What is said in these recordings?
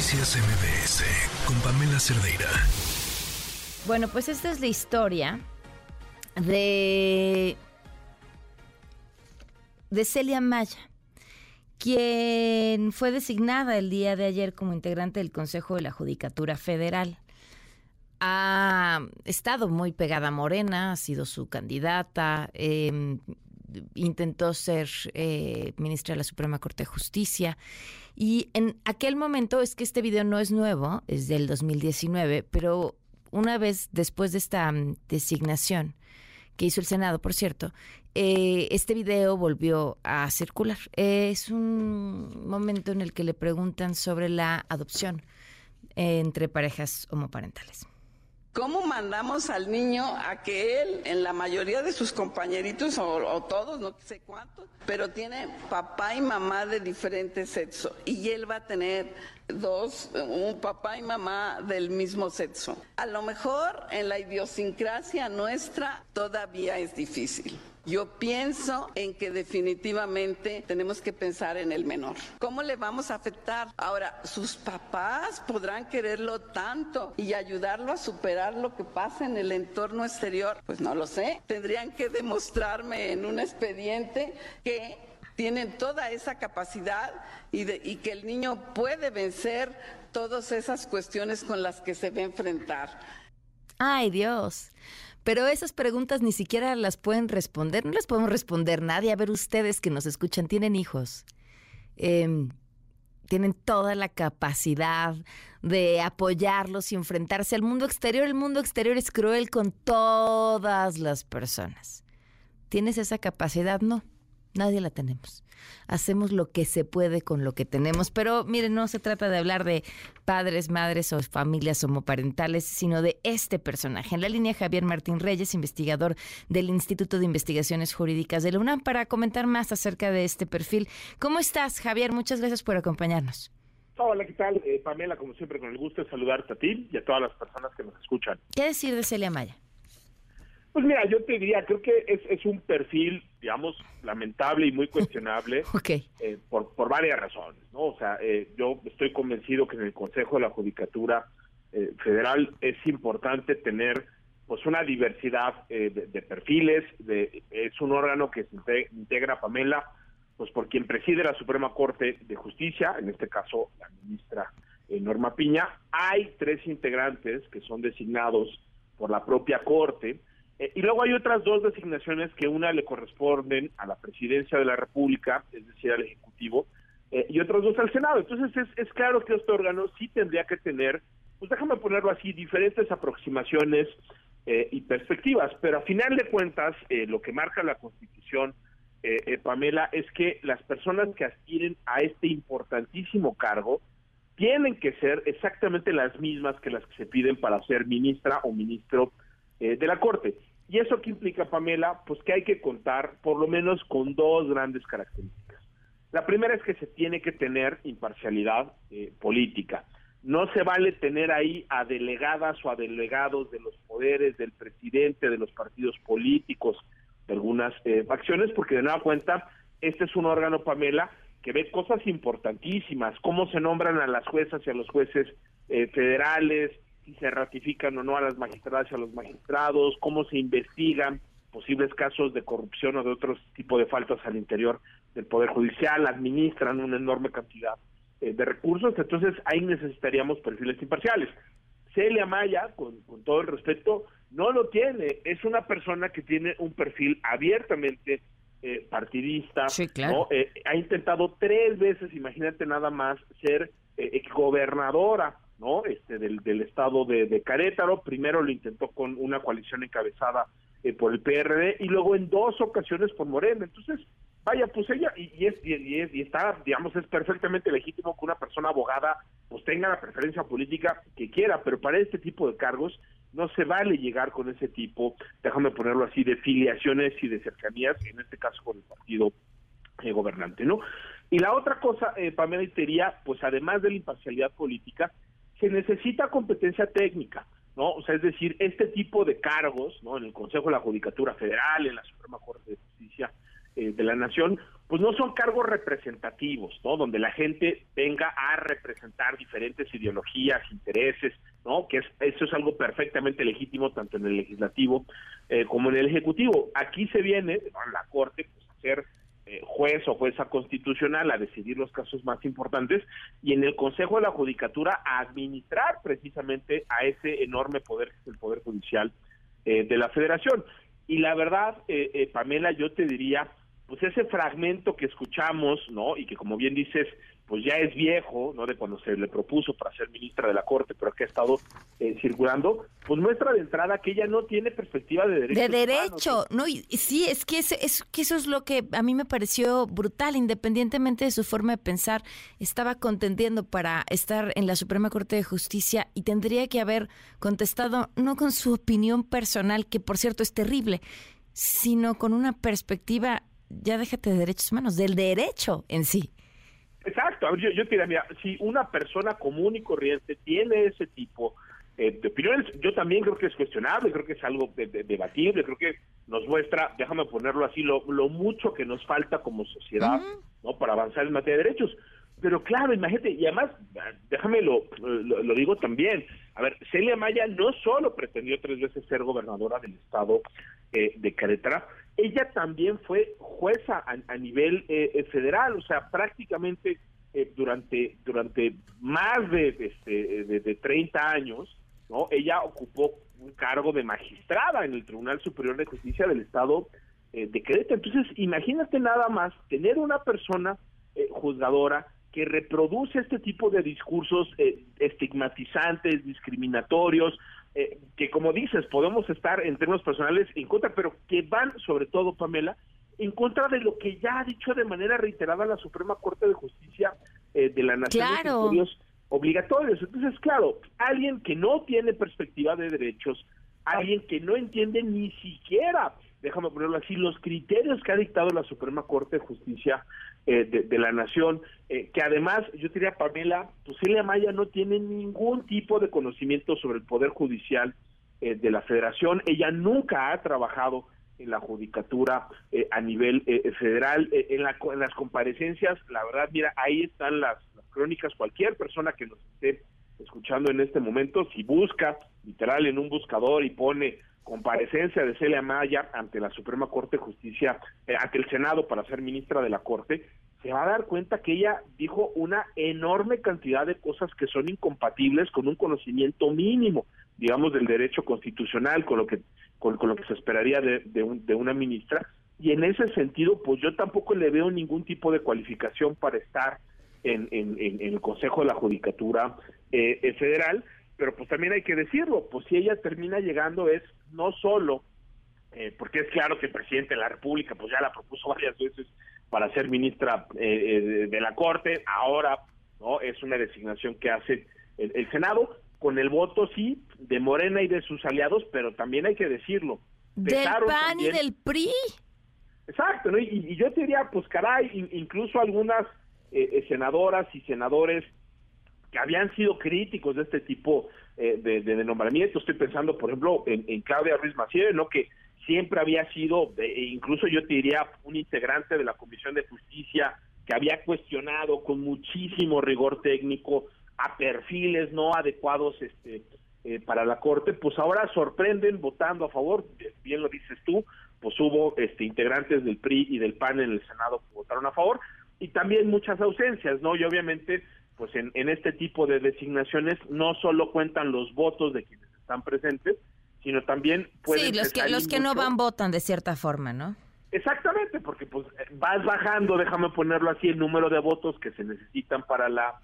Noticias MBS con Pamela Cerdeira. Bueno, pues esta es la historia de, de Celia Maya, quien fue designada el día de ayer como integrante del Consejo de la Judicatura Federal. Ha estado muy pegada a Morena, ha sido su candidata, em, intentó ser eh, ministra de la Suprema Corte de Justicia. Y en aquel momento, es que este video no es nuevo, es del 2019, pero una vez después de esta mm, designación que hizo el Senado, por cierto, eh, este video volvió a circular. es un momento en el que le preguntan sobre la adopción entre parejas homoparentales. ¿Cómo mandamos al niño a que él, en la mayoría de sus compañeritos, o, todos, no sé cuántos, pero tiene papá y mamá de diferente sexo y él va a tener dos, un papá y mamá del mismo sexo? A lo mejor en la idiosincrasia nuestra todavía es difícil. Yo pienso en que definitivamente tenemos que pensar en el menor. ¿Cómo le vamos a afectar? Ahora, sus papás podrán quererlo tanto y ayudarlo a superar lo que pasa en el entorno exterior. Pues no lo sé. Tendrían que demostrarme en un expediente que tienen toda esa capacidad y, y, que el niño puede vencer todas esas cuestiones con las que se va a enfrentar. Ay Dios. Pero esas preguntas ni siquiera las pueden responder, no las podemos responder nadie. A ver, ustedes que nos escuchan, tienen hijos. Em, tienen toda la capacidad de apoyarlos y enfrentarse al mundo exterior. El mundo exterior es cruel con todas las personas. ¿Tienes esa capacidad? No. Nadie la tenemos. Hacemos lo que se puede con lo que tenemos. Pero miren, no se trata de hablar de padres, madres o familias homoparentales, sino de este personaje. En la línea Javier Martín Reyes, investigador del Instituto de Investigaciones Jurídicas de la UNAM, para comentar más acerca de este perfil. ¿Cómo estás, Javier? Muchas gracias por acompañarnos. Hola, ¿qué tal? Eh, Pamela, como siempre, con el gusto de saludarte a ti y a todas las personas que nos escuchan. ¿Qué decir de Celia Maya? Pues mira, yo te diría, creo que es, es un perfil, digamos, lamentable y muy cuestionable eh, por, por varias razones, ¿no? O sea, eh, yo estoy convencido que en el Consejo de la Judicatura eh, Federal es importante tener pues una diversidad de, perfiles, de, es un órgano que se integra, Pamela, pues por quien preside la Suprema Corte de Justicia, en este caso la ministra Norma Piña, hay tres integrantes que son designados por la propia Corte, eh, y luego hay otras dos designaciones que una le corresponden a la presidencia de la República, es decir, al Ejecutivo, eh, y otras dos al Senado. Entonces es, es claro que este órgano sí tendría que tener, pues déjame ponerlo así, diferentes aproximaciones eh, y perspectivas, pero a final de cuentas lo que marca la Constitución, Pamela, es que las personas que aspiren a este importantísimo cargo tienen que ser exactamente las mismas que las que se piden para ser ministra o ministro de la Corte. ¿Y eso qué implica, Pamela? Pues que hay que contar por lo menos con dos grandes características. La primera es que se tiene que tener imparcialidad eh, política. No se vale tener ahí a delegadas o a delegados de los poderes del presidente, de los partidos políticos, de algunas eh, facciones, porque de nueva cuenta, este es un órgano, Pamela, que ve cosas importantísimas, cómo se nombran a las juezas y a los jueces eh, federales, si se ratifican o no a las magistradas y a los magistrados, cómo se investigan posibles casos de corrupción o de otro tipo de faltas al interior del Poder Judicial, administran una enorme cantidad eh, de recursos, entonces ahí necesitaríamos perfiles imparciales. Celia Maya, con, todo el respeto, no lo tiene, es una persona que tiene un perfil abiertamente eh, partidista, eh, ha intentado tres veces, imagínate nada más, ser gobernadora ¿no? Este, del, del estado de, de, Carétaro. Primero lo intentó con una coalición encabezada eh, por el PRD y luego en dos ocasiones por Morena. Entonces, vaya, pues ella, y, y, es, y, es, y está, digamos, es perfectamente legítimo que una persona abogada pues tenga la preferencia política que quiera, pero para este tipo de cargos no se vale llegar con ese tipo, déjame ponerlo así, de filiaciones y de cercanías, en este caso con el partido eh, gobernante, ¿no? Y la otra cosa, eh, Pamela, sería, pues además de la imparcialidad política, se necesita competencia técnica, ¿no? O sea, es decir, este tipo de cargos, ¿no? En el Consejo de la Judicatura Federal, en la Suprema Corte de Justicia eh, de la Nación, pues no son cargos representativos, ¿no? Donde la gente venga a representar diferentes ideologías, intereses, ¿no? Que es, eso es algo perfectamente legítimo tanto en el legislativo eh, como en el ejecutivo. Aquí se viene a la Corte pues, a eh, juez o jueza constitucional a decidir los casos más importantes y en el Consejo de la Judicatura a administrar precisamente a ese enorme poder que es el Poder Judicial eh, de la Federación. Y la verdad, Pamela, yo te diría, pues ese fragmento que escuchamos, ¿no? Y que como bien dices, pues ya es viejo, ¿no? De cuando se le propuso para ser ministra de la Corte, pero que ha estado eh, circulando, pues muestra de entrada que ella no tiene perspectiva de derecho. De derecho, no, y, sí, es que, es, que eso es lo que a mí me pareció brutal, independientemente de su forma de pensar, estaba contendiendo para estar en la Suprema Corte de Justicia y tendría que haber contestado no con su opinión personal, que por cierto es terrible, sino con una perspectiva ya déjate de derechos humanos, del derecho en sí. Exacto, yo, yo te diría, mira, si una persona común y corriente tiene ese tipo eh, de opiniones, yo también creo que es cuestionable, creo que es algo debatible, creo que nos muestra, déjame ponerlo así, lo, lo mucho que nos falta como sociedad, ¿no? Para avanzar en materia de derechos. Pero claro, imagínate, y además, déjame lo, lo, digo también, a ver, Celia Maya no solo pretendió tres veces ser gobernadora del estado eh, de Querétaro, ella también fue jueza a, nivel eh, eh, federal, o sea, prácticamente durante durante más de, este, de, de 30 años, ¿no? Ella ocupó un cargo de magistrada en el Tribunal Superior de Justicia del estado de Querétaro. Entonces, imagínate nada más tener una persona juzgadora que reproduce este tipo de discursos eh, estigmatizantes, discriminatorios, eh, que como dices, podemos estar en términos personales en contra, pero que van sobre todo, Pamela, en contra de lo que ya ha dicho de manera reiterada la Suprema Corte de Justicia eh, de la Nación claro. obligatorios. Entonces, claro, alguien que no tiene perspectiva de derechos, alguien que no entiende ni siquiera déjame ponerlo así, los criterios que ha dictado la Suprema Corte de Justicia eh, de, la Nación, eh, que además, yo diría, Pamela, pues Celia Maya no tiene ningún tipo de conocimiento sobre el Poder Judicial eh, de la Federación, ella nunca ha trabajado en la judicatura a nivel federal, en, las comparecencias, la verdad, mira, ahí están las, las crónicas, cualquier persona que nos esté escuchando en este momento, si busca literal en un buscador y pone comparecencia de Celia Maya ante la Suprema Corte de Justicia, eh, ante el Senado para ser ministra de la Corte, se va a dar cuenta que ella dijo una enorme cantidad de cosas que son incompatibles con un conocimiento mínimo, digamos, del derecho constitucional, con lo que con, lo que se esperaría de, de, una ministra. Y en ese sentido, pues yo tampoco le veo ningún tipo de cualificación para estar en, en, el Consejo de la Judicatura eh, Federal, pero pues también hay que decirlo, pues si ella termina llegando es no solo, eh, porque es claro que el presidente de la República pues ya la propuso varias veces para ser ministra eh, eh, de la Corte, ahora no es una designación que hace el, Senado, con el voto sí de Morena y de sus aliados, pero también hay que decirlo. Del PAN y del PRI. Exacto, ¿no? y, yo te diría, pues caray, incluso algunas senadoras y senadores que habían sido críticos de este tipo eh, de, de, nombramiento. Estoy pensando, por ejemplo, en, Claudia Ruiz Maciel, ¿no? que siempre había sido, e incluso yo te diría, un integrante de la Comisión de Justicia que había cuestionado con muchísimo rigor técnico a perfiles no adecuados este eh, para la Corte, pues ahora sorprenden votando a favor, bien lo dices tú, pues hubo este integrantes del PRI y del PAN en el Senado que votaron a favor, y también muchas ausencias, ¿no? Y obviamente pues en, en este tipo de designaciones no solo cuentan los votos de quienes están presentes, sino también pueden... Sí, los que, los que no van votan de cierta forma, ¿no? Exactamente, porque pues vas bajando, déjame ponerlo así, el número de votos que se necesitan para la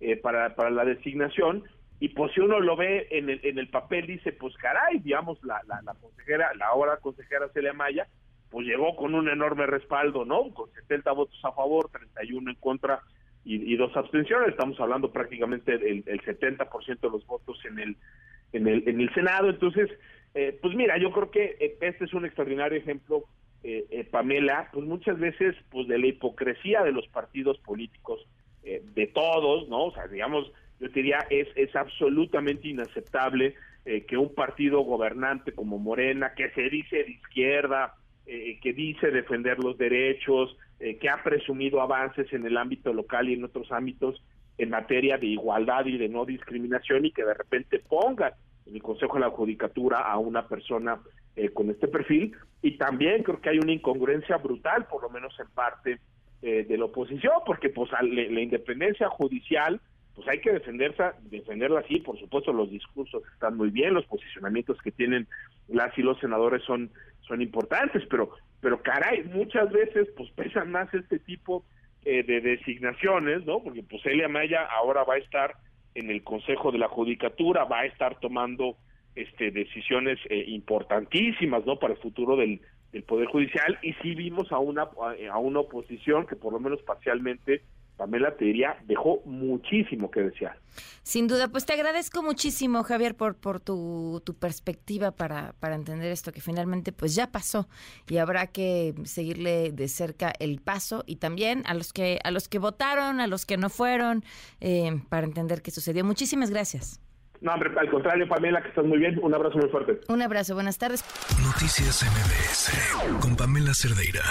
eh, para, para la designación y pues si uno lo ve en el, en el papel dice pues caray, digamos la, la, la consejera, la ahora consejera Celia Maya, pues llegó con un enorme respaldo, ¿no? Con 70 votos a favor, 31 en contra y, dos abstenciones. Estamos hablando prácticamente del el 70% de los votos en el, en el, en el Senado. Entonces, eh, pues mira, yo creo que eh, este es un extraordinario ejemplo, eh, Pamela, pues muchas veces pues de la hipocresía de los partidos políticos, de todos, ¿no? O sea, digamos, yo diría, es, es absolutamente inaceptable que un partido gobernante como Morena, que se dice de izquierda, que dice defender los derechos, que ha presumido avances en el ámbito local y en otros ámbitos en materia de igualdad y de no discriminación y que de repente ponga en el Consejo de la Judicatura a una persona con este perfil. Y también creo que hay una incongruencia brutal, por lo menos en parte, de la oposición, porque pues la independencia judicial pues hay que defenderse, defenderla así, por supuesto los discursos están muy bien, los posicionamientos que tienen las y los senadores son, son importantes, pero, pero caray, muchas veces pues pesan más este tipo eh, de designaciones, ¿no? Porque pues Elia Maya ahora va a estar en el Consejo de la Judicatura, va a estar tomando este decisiones eh, importantísimas, ¿no? Para el futuro del, del Poder Judicial y sí vimos a una, a una oposición que por lo menos parcialmente Pamela te diría, dejó muchísimo que desear. Sin duda, pues te agradezco muchísimo, Javier, por, por tu, tu perspectiva para, para entender esto que finalmente pues ya pasó y habrá que seguirle de cerca el paso y también a los que, a los que votaron, a los que no fueron, eh, para entender qué sucedió. Muchísimas gracias. No, hombre, al contrario, Pamela, que estás muy bien. Un abrazo muy fuerte. Un abrazo, buenas tardes. Noticias MBS con Pamela Cerdeira.